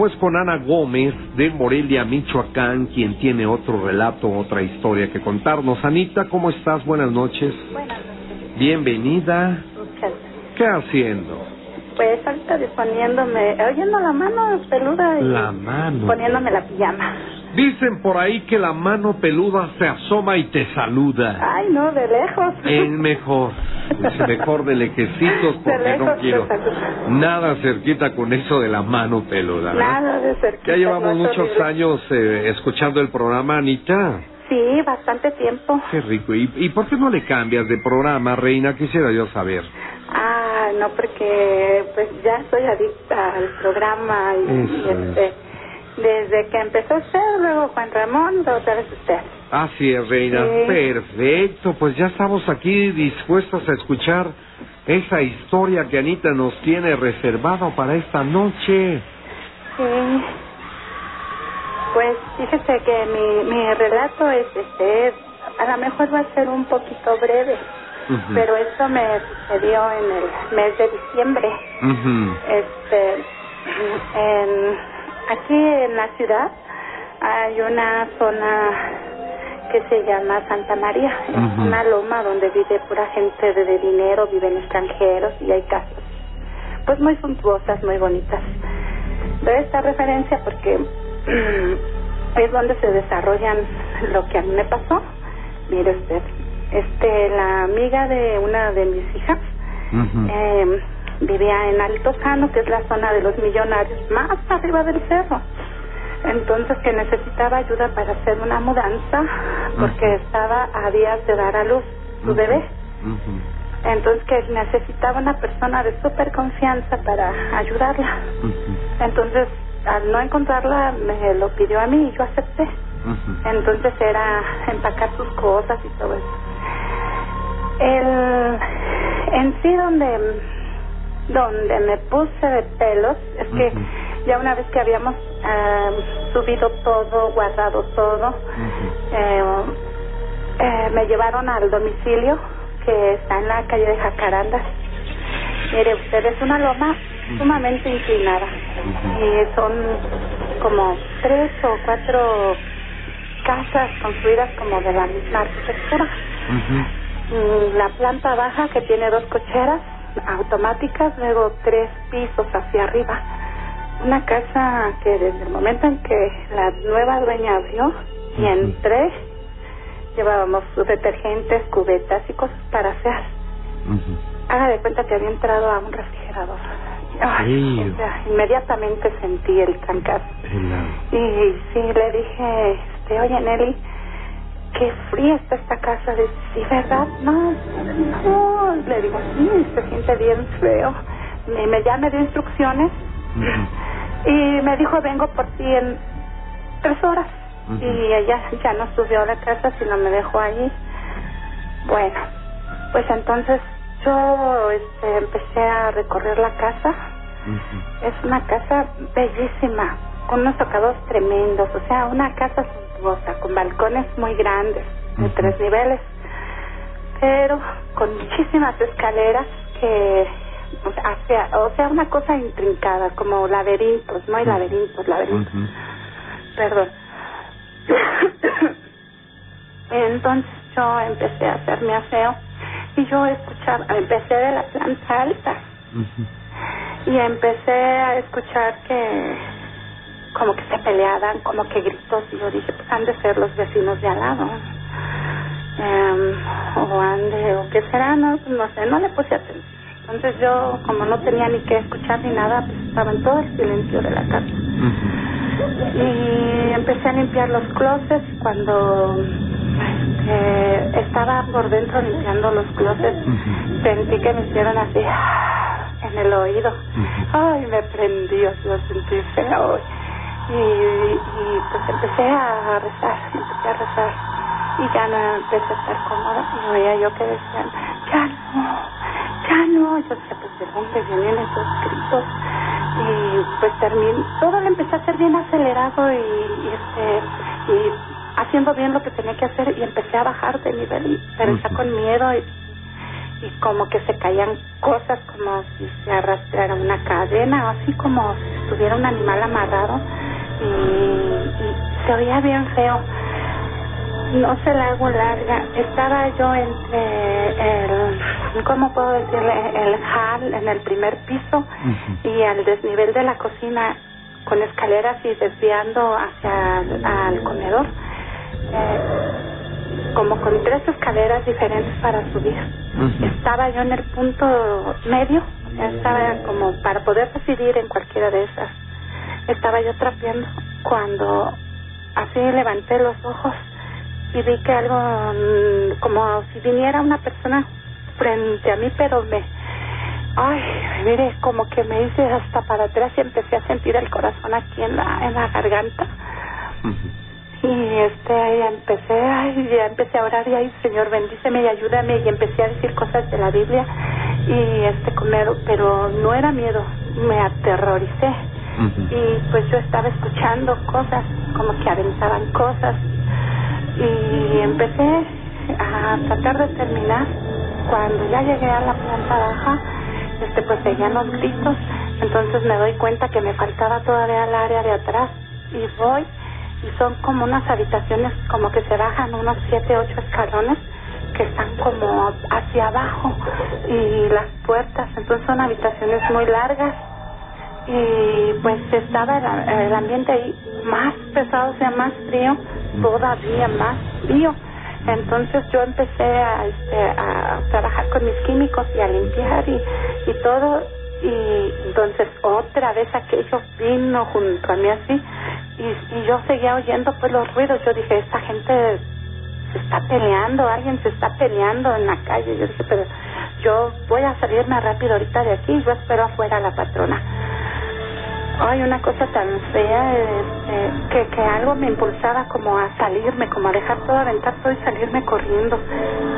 Iniciamos pues con Ana Gómez de Morelia, Michoacán, quien tiene otro relato, otra historia que contarnos. Anita, ¿cómo estás? Buenas noches. Buenas noches. Bienvenida. Muchas. ¿Qué haciendo? Pues ahorita disponiéndome, oyendo la mano peluda y La mano. poniéndome la pijama. Dicen por ahí que la mano peluda se asoma y te saluda. Ay, no, de lejos. Es mejor, es mejor de lejecitos De porque no lejos te quiero nada cerquita con eso de la mano peluda. ¿no? Nada de cerquita. Ya llevamos no muchos horrible. años eh, escuchando el programa, Anita. Sí, bastante tiempo. Qué rico. ¿Y, ¿Y por qué no le cambias de programa, Reina? Quisiera yo saber. Ah, no, porque pues ya soy adicta al programa y, este, desde que empezó usted, luego Juan Ramón, otra vez usted. Así es, Reina. Sí. Perfecto. Pues ya estamos aquí dispuestos a escuchar esa historia que Anita nos tiene reservado para esta noche. Sí. Pues fíjese que mi, mi relato es, este, a lo mejor va a ser un poquito breve, pero esto me sucedió en el mes de diciembre. Este, en, aquí en la ciudad hay una zona que se llama Santa María. Es una loma donde vive pura gente de, de dinero, viven extranjeros y hay casas pues muy suntuosas, muy bonitas. Doy esta referencia porque es donde se desarrollan lo que a mí me pasó. Mire usted, este, la amiga de una de mis hijas eh, vivía en Altozano, que es la zona de los millonarios, más arriba del cerro. Entonces que necesitaba ayuda para hacer una mudanza porque estaba a días de dar a luz su bebé. Entonces que necesitaba una persona de súper confianza para ayudarla. Entonces al no encontrarla me lo pidió a mí y yo acepté. Entonces era empacar sus cosas y todo eso. El, en sí donde, donde me puse de pelos es que ya una vez que habíamos eh, subido todo, guardado todo, Ujú. eh, eh, me llevaron al domicilio que está en la calle de Jacarandas. Mire, usted es una loma sumamente inclinada y son como tres o cuatro casas construidas como de la misma arquitectura. Mm, La planta baja que tiene dos cocheras automáticas, luego tres pisos hacia arriba. Una casa que desde el momento en que la nueva dueña abrió y entré, llevábamos sus detergentes, cubetas y cosas para hacer. Haga de cuenta que había entrado a un refrigerador. Ay, Frío. o sea, inmediatamente sentí el trancazo. Y sí, le dije, este, oye Nelly, qué fría está esta casa. Dice, sí, ¿verdad? No, no. Le digo, sí, se siente bien feo. Y me, ya me dio instrucciones y me dijo, vengo por ti en tres horas. Y ella ya no subió a la casa, sino me dejó allí. Bueno, pues entonces yo este, empecé a recorrer la casa. Es una casa bellísima, con unos tocados tremendos, o sea, una casa suntuosa, con balcones muy grandes, de tres niveles, pero con muchísimas escaleras que, o sea, hacia- o sea, una cosa intrincada, como laberintos, no hay laberintos, laberintos, Ujú. perdón. Entonces yo empecé a hacer mi aseo y yo escuchaba, empecé de la planta alta y empecé a escuchar que como que se peleaban, como que gritos y yo dije, pues han de ser los vecinos de al lado. O han de, o qué será, no, no sé, no le puse atención. Entonces yo, como no tenía ni que escuchar ni nada, pues estaba en todo el silencio de la casa. Y empecé a limpiar los closets y cuando este, estaba por dentro limpiando los closets, sentí que me hicieron así en el oído. Ay, me prendió, lo sentí feo. Y, y pues empecé a rezar, empecé a rezar. Y ya no empecé a estar cómoda. Y oía yo que decían, ya no, ya no. Yo decía, pues de dónde vienen esos gritos. Y pues terminé, todo lo empecé a hacer bien acelerado y, y este, y haciendo bien lo que tenía que hacer y empecé a bajar de nivel, pero ya Ujú. con miedo y y como que se caían cosas como si se arrastrara una cadena, así como si estuviera un animal amarrado y, y se oía bien feo. No se la hago larga. Estaba yo entre el, ¿cómo puedo decirle? El hall en el primer piso y al desnivel de la cocina con escaleras y desviando hacia el al comedor. Eh, como con tres escaleras diferentes para subir. Estaba yo en el punto medio, estaba como para poder decidir en cualquiera de esas. Estaba yo trapeando cuando así levanté los ojos y vi que algo mm, como si viniera una persona frente a mí, pero me, ay, mire, como que me hice hasta para atrás y empecé a sentir el corazón aquí en la, en la garganta. Y este, ahí empecé, ay, ya empecé a orar y ay, Señor, bendíceme y ayúdame y empecé a decir cosas de la Biblia y este, comer, pero no era miedo, me aterroricé. Y pues yo estaba escuchando cosas, como que aventaban cosas y empecé a tratar de terminar. Cuando ya llegué a la planta baja, este, pues seguían los gritos, entonces me doy cuenta que me faltaba todavía el área de atrás. Y voy y son como unas habitaciones como que se bajan unos siete, ocho escalones que están como hacia abajo y las puertas, entonces son habitaciones muy largas. Y pues estaba el, el ambiente ahí más pesado, o sea, más frío, todavía más frío. Entonces yo empecé a, este, a trabajar con mis químicos y a limpiar y, y todo. Y entonces otra vez aquello vino junto a mí así. Y, y yo seguía oyendo pues los ruidos. Yo dije esta gente se está peleando alguien se está peleando en la calle yo dije pero yo voy a salirme rápido ahorita de aquí yo espero afuera a la patrona ay una cosa tan fea este, que que algo me impulsaba como a salirme como a dejar todo aventar todo y salirme corriendo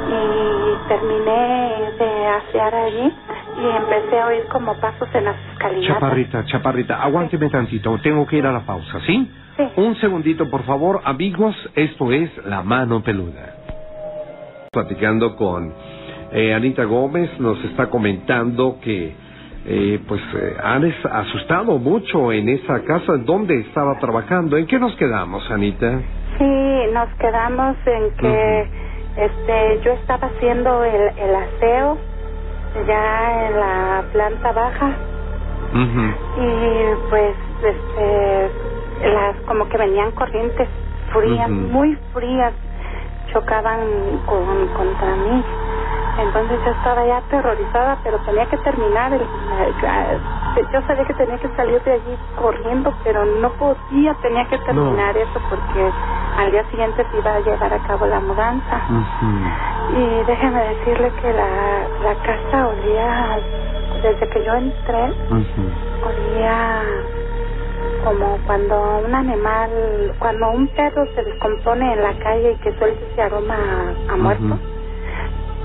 y terminé de asear allí y empecé a oír como pasos en las escalinatas. Chaparrita, chaparrita, aguánteme tantito, tengo que ir a la pausa, ¿sí? Sí. Un segundito, por favor, amigos, esto es La Mano Peluda. Platicando con eh, Anita Gómez, nos está comentando que eh, pues eh, han asustado mucho en esa casa donde estaba trabajando. ¿En qué nos quedamos, Anita? Sí, nos quedamos en que este yo estaba haciendo el, el aseo ya en la planta baja y pues este las como que venían corrientes frías, muy frías, chocaban con contra mí. Entonces yo estaba ya aterrorizada, pero tenía que terminar. El, el- yo sabía que tenía que salir de allí corriendo, pero no podía, tenía que terminar eso porque al día siguiente se iba a llevar a cabo la mudanza. Y déjeme decirle que la, la casa olía, desde que yo entré, olía como cuando un animal, cuando un perro se descompone en la calle y que suelta ese aroma a, a muerto.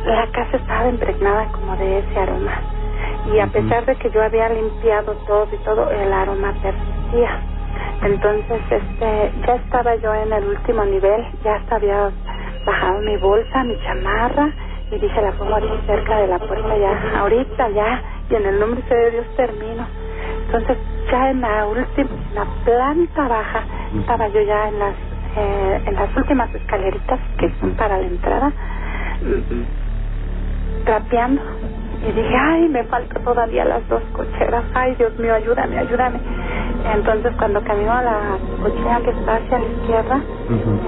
La casa estaba impregnada como de ese aroma. Y a pesar de que yo había limpiado todo y todo, el aroma persistía. Entonces, este, ya estaba yo en el último nivel, ya hasta había bajado mi bolsa, mi chamarra, y dije, la pongo aquí cerca de la puerta ya, ahorita ya, y en el nombre de Dios termino. Entonces, ya en la última, en la planta baja, estaba yo ya en las, eh, en las últimas escaleritas que son para la entrada, trapeando. Y dije, ay, me falta todavía las dos cocheras. Ay, Dios mío, ayúdame, ayúdame. Entonces, cuando camino a la cochera que está hacia la izquierda,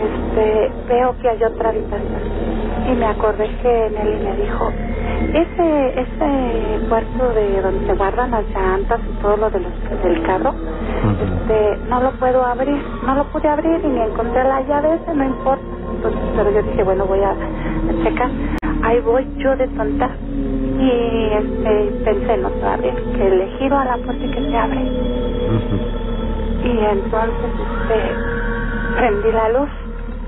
este, veo que hay otra habitación. Y me acordé que Nelly me dijo, ese, ese puerto de donde se guardan las llantas y todo lo de los, del carro, este, no lo puedo abrir, no lo pude abrir y ni encontré la llave, ese no importa. Entonces, pero yo dije, bueno, voy a, a checar. Ahí voy yo de tonta. Y este, pensé, no se va a abrir, que le giro a la puerta y que se abre. Y entonces este, prendí la luz.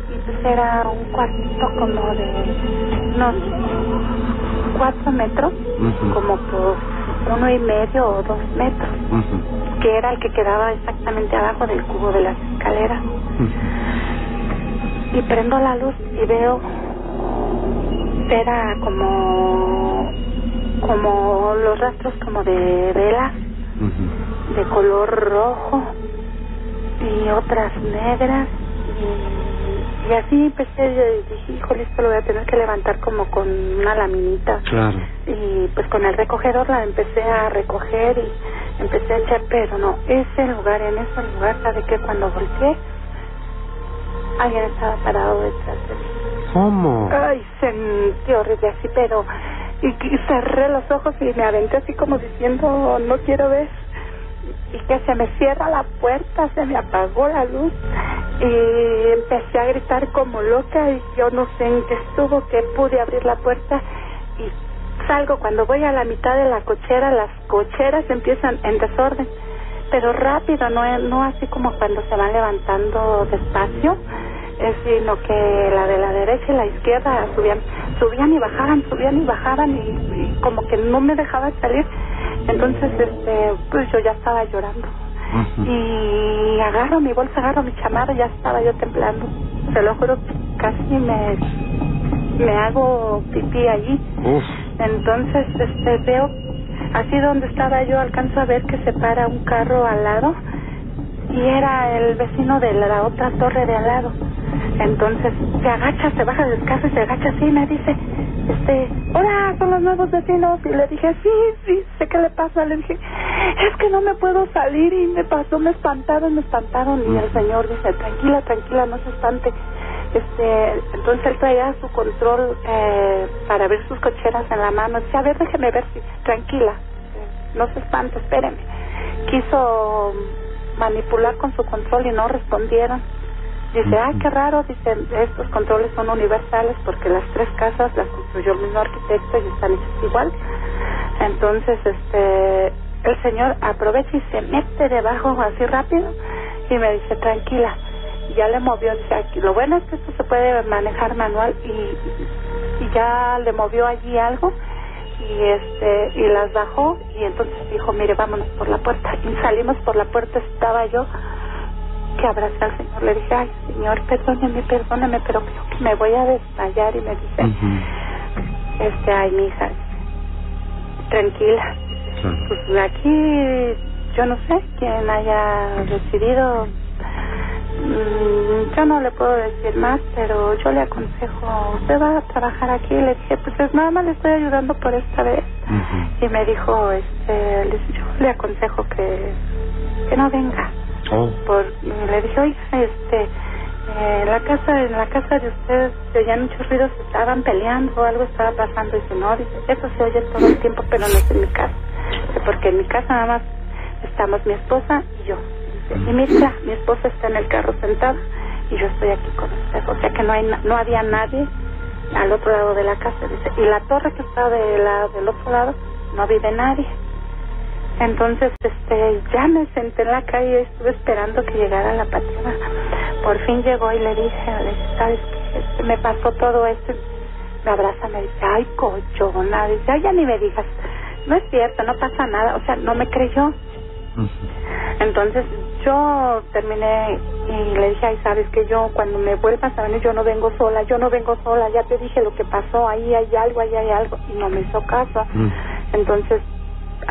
Y pues era un cuartito como de unos cuatro metros, como por uno y medio o dos metros, que era el que quedaba exactamente abajo del cubo de las escaleras. Y prendo la luz y veo, era como, como los rastros como de velas de color rojo y otras negras y, así empecé, yo dije, híjole, esto lo voy a tener que levantar como con una laminita. Claro. Y pues con el recogedor la empecé a recoger y empecé a echar, pero no, ese lugar, en ese lugar, ¿sabe que Cuando volteé, alguien estaba parado detrás de mí. ¿Cómo? Ay, sentí horrible así, pero... Y, y cerré los ojos y me aventé así como diciendo, no quiero ver y que se me cierra la puerta, se me apagó la luz y empecé a gritar como loca y yo no sé en qué estuvo que pude abrir la puerta y salgo. Cuando voy a la mitad de la cochera, las cocheras empiezan en desorden, pero rápido, no, no así como cuando se van levantando despacio, sino que la de la derecha y la izquierda subían, subían y bajaban, subían y bajaban y como que no me dejaban salir entonces, este, pues yo ya estaba llorando. Y agarro mi bolsa, agarro mi chamarra, ya estaba yo temblando. Se lo juro, casi me, me hago pipí allí. Entonces, este, veo, así donde estaba yo, alcanzo a ver que se para un carro al lado y era el vecino de la otra torre de al lado. Entonces se agacha, se baja del carro y se agacha así y me dice, este, hola, son los nuevos vecinos. Y le dije, sí, sí, sé qué le pasa. Le dije, es que no me puedo salir y me pasó, me espantaron, me espantaron. Y el señor dice, tranquila, tranquila, no se espante. Este, entonces él traía su control eh, para ver sus cocheras en la mano. Dice, a ver, déjeme ver si, tranquila, no se espante, espéreme. Quiso manipular con su control y no respondieron. Dice, ah, qué raro, dice, estos controles son universales porque las tres casas las construyó el mismo arquitecto y están hechas igual. Entonces, este, el señor aprovecha y se mete debajo así rápido y me dice, tranquila, ya le movió, dice, aquí, lo bueno es que esto se puede manejar manual y, y ya le movió allí algo y este y las bajó y entonces dijo mire vámonos por la puerta y salimos por la puerta estaba yo que abracé al Señor. Le dije, ay, Señor, perdóneme, perdóneme, pero creo que me voy a desmayar. Y me dice, este, ay, mi hija, tranquila. Pues aquí yo no sé quién haya decidido. Mm, yo no le puedo decir más, pero yo le aconsejo, usted va a trabajar aquí. Le dije, pues nada más le estoy ayudando por esta vez. Y me dijo, este, yo le aconsejo que, que no venga Por, le dije, oiga, este, eh, la casa, en la casa de ustedes se oían muchos ruidos, estaban peleando algo estaba pasando. Y dice, no, dice, eso se oye todo el tiempo, pero no es en mi casa. porque en mi casa nada más estamos mi esposa y yo. y mira, mi esposa está en el carro sentada y yo estoy aquí con usted. O sea que no, hay, no había nadie al otro lado de la casa. Dice, y la torre que está de la, del otro lado, no vive nadie. Entonces, este, ya me senté en la calle y estuve esperando que llegara la patrona. Por fin llegó y le dije, ¿sabes qué? Este, me pasó todo esto. Me abraza, me dice, ay, cochona. Dice, ay, ya ni me digas. No es cierto, no pasa nada. O sea, no me creyó. Entonces, yo terminé y le dije, ay, sabes que yo cuando me vuelvas a venir, yo no vengo sola, yo no vengo sola. Ya te dije lo que pasó, ahí hay algo, ahí hay algo. Y no me hizo caso. Entonces,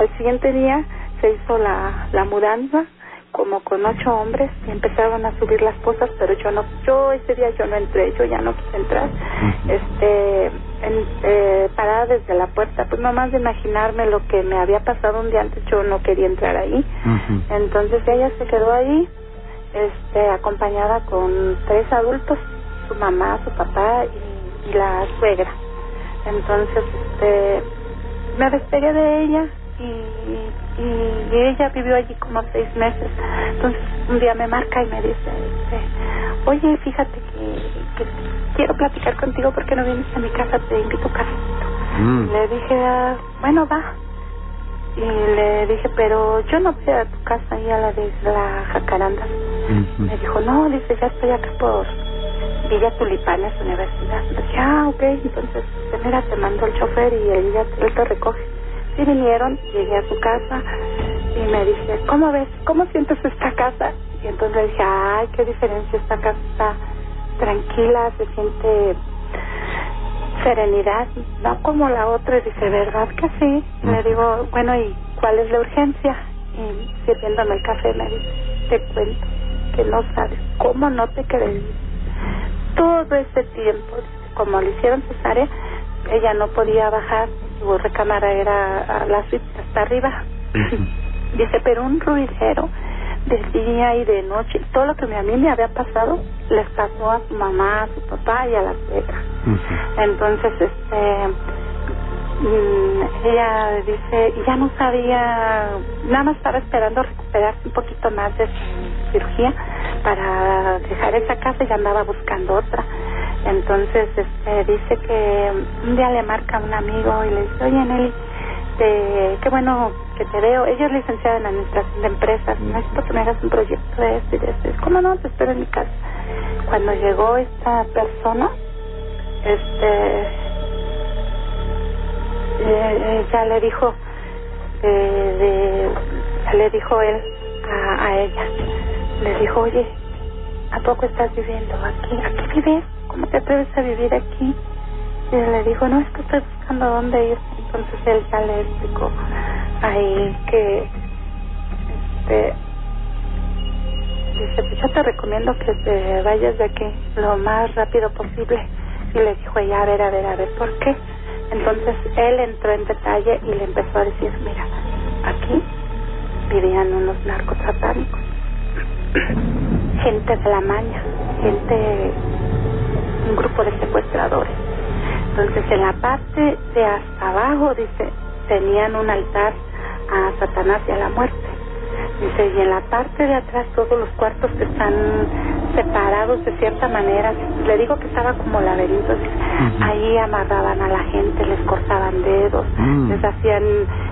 al siguiente día se hizo la, la mudanza como con ocho hombres y empezaron a subir las cosas pero yo no yo ese día yo no entré yo ya no quise entrar. Este en, eh, parada desde la puerta pues nomás de imaginarme lo que me había pasado un día antes yo no quería entrar ahí. Entonces ella se quedó ahí este acompañada con tres adultos su mamá su papá y, y la suegra. Entonces este me despegué de ella y, y, ella vivió allí como seis meses. Entonces un día me marca y me dice, este, oye, fíjate que, quiero platicar contigo porque no vienes a mi casa, te invito a casa. Mm. Le dije, ah, bueno, va. Y le dije, pero yo no voy a tu casa y a la de la Jacaranda. Me dijo, no, dice, ya estoy acá por Villa Tulipanes Universidad. Le dije, ah, ok, entonces, mira, te mando el chofer y él, ya, él te recoge. Y vinieron, llegué a su casa y me dice, ¿cómo ves? ¿Cómo sientes esta casa? Y entonces le dije, ay, qué diferencia, esta casa está tranquila, se siente serenidad, no como la otra. Y dice, ¿verdad que sí? Le digo, bueno, ¿y cuál es la urgencia? y sirviéndome el café me dice, te cuento que no sabes cómo no te creí. Todo ese tiempo, como le hicieron cesárea, ella no podía bajar, su recámara era a la suite hasta arriba. dice, pero un ruidero de día y de noche, todo lo que a mí me había pasado, les pasó a su mamá, a su papá y a la suegra. Entonces, este Mm, ella dice, ya no sabía, nada más estaba esperando recuperarse un poquito más de su cirugía para dejar esa casa y andaba buscando otra. Entonces este, dice que un día le marca un amigo y le dice, oye Nelly, qué bueno que te veo. Ella es licenciada en administración de empresas, necesito que me hagas un proyecto de esto y de esto. ¿Cómo no? Te espero en mi casa. Cuando llegó esta persona, este eh, ya le dijo eh, de, le dijo él a, a, ella le dijo oye a poco estás viviendo aquí aquí vives cómo te atreves a vivir aquí y le dijo no es que estoy buscando dónde ir entonces él ya le explicó ahí que este dice pues yo te recomiendo que te vayas de aquí lo más rápido posible y le dijo ella a ver a ver a ver por qué entonces él entró en detalle y le empezó a decir, mira, aquí vivían unos narcotratánicos, gente de la maña, gente, un grupo de secuestradores. Entonces en la parte de hasta abajo, dice, tenían un altar a Satanás y a la muerte. Dice, y en la parte de atrás todos los cuartos que están separados de cierta manera. Le digo que estaba como laberinto. Ahí amarraban a la gente, les cortaban dedos, mm. les hacían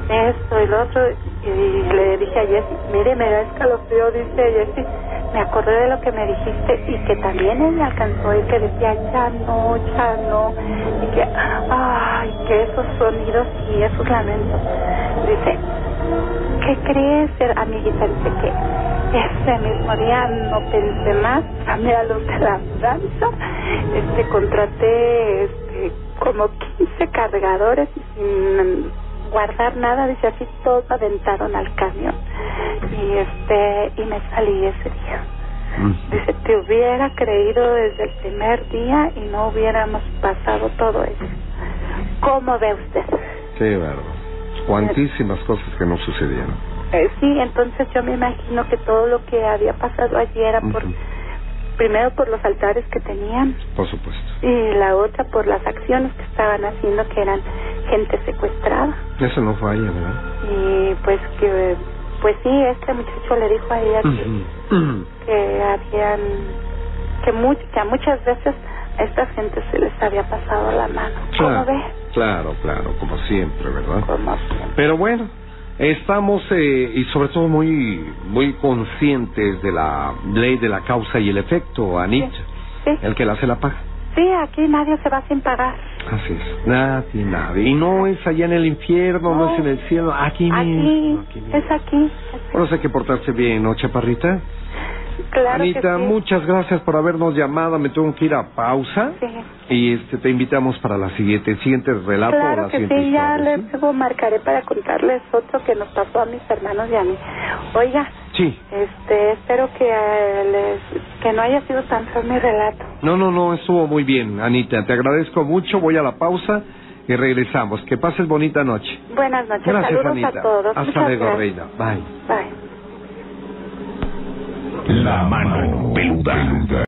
esto y lo otro. Y le dije a Jessy, mire, me da escalofrío, dice Jessy, me acordé de lo que me dijiste y que también él me alcanzó y que decía, ya no, ya no. Y que, ay, que esos sonidos y esos lamentos. Dice, ¿qué crees, amiguita? Dice que ese mismo día no pensé más, llamé a los de la danza, este, contraté este, como 15 cargadores y sin guardar nada, dice así, todos aventaron al camión y este y me salí ese día. Dice, te hubiera creído desde el primer día y no hubiéramos pasado todo eso. ¿Cómo ve usted? Sí, verdad. Cuantísimas cosas que no sucedieron. Eh, sí, entonces yo me imagino que todo lo que había pasado allí era por, primero por los altares que tenían. Por supuesto. Y la otra por las acciones que estaban haciendo, que eran gente secuestrada. Eso no falla, ¿verdad? Y pues que, pues sí, este muchacho le dijo a ella que, que habían, que, que a muchas veces a esta gente se les había pasado la mano. ¿Cómo ve? Claro, claro, como siempre, ¿verdad? Como siempre. Pero bueno, Estamos eh, y sobre todo muy muy conscientes de la ley de la causa y el efecto, Anit, el que la hace la paga. Sí, aquí nadie se va sin pagar. Así es, nadie, nadie. Y no es allá en el infierno, no, es en el cielo, aquí, mismo. Aquí, es aquí. Bueno, hay que portarse bien, ¿no, chaparrita? Anita, muchas gracias por habernos llamado. Me tengo que ir a pausa. Sí. Y este, te invitamos para la siguiente, el siguiente relato claro la que sí, ya luego marcaré para contarles otro que nos pasó a mis hermanos y a mí. Oiga. Sí. Este, espero que eh, les, que no haya sido tan feo mi relato. No, no, no, estuvo muy bien, Anita. Te agradezco mucho. Voy a la pausa y regresamos. Que pases bonita noche. Buenas noches. Gracias, Saludos Anita. a todos. Hasta luego, Reina. Bye. Bye. La mano peluda.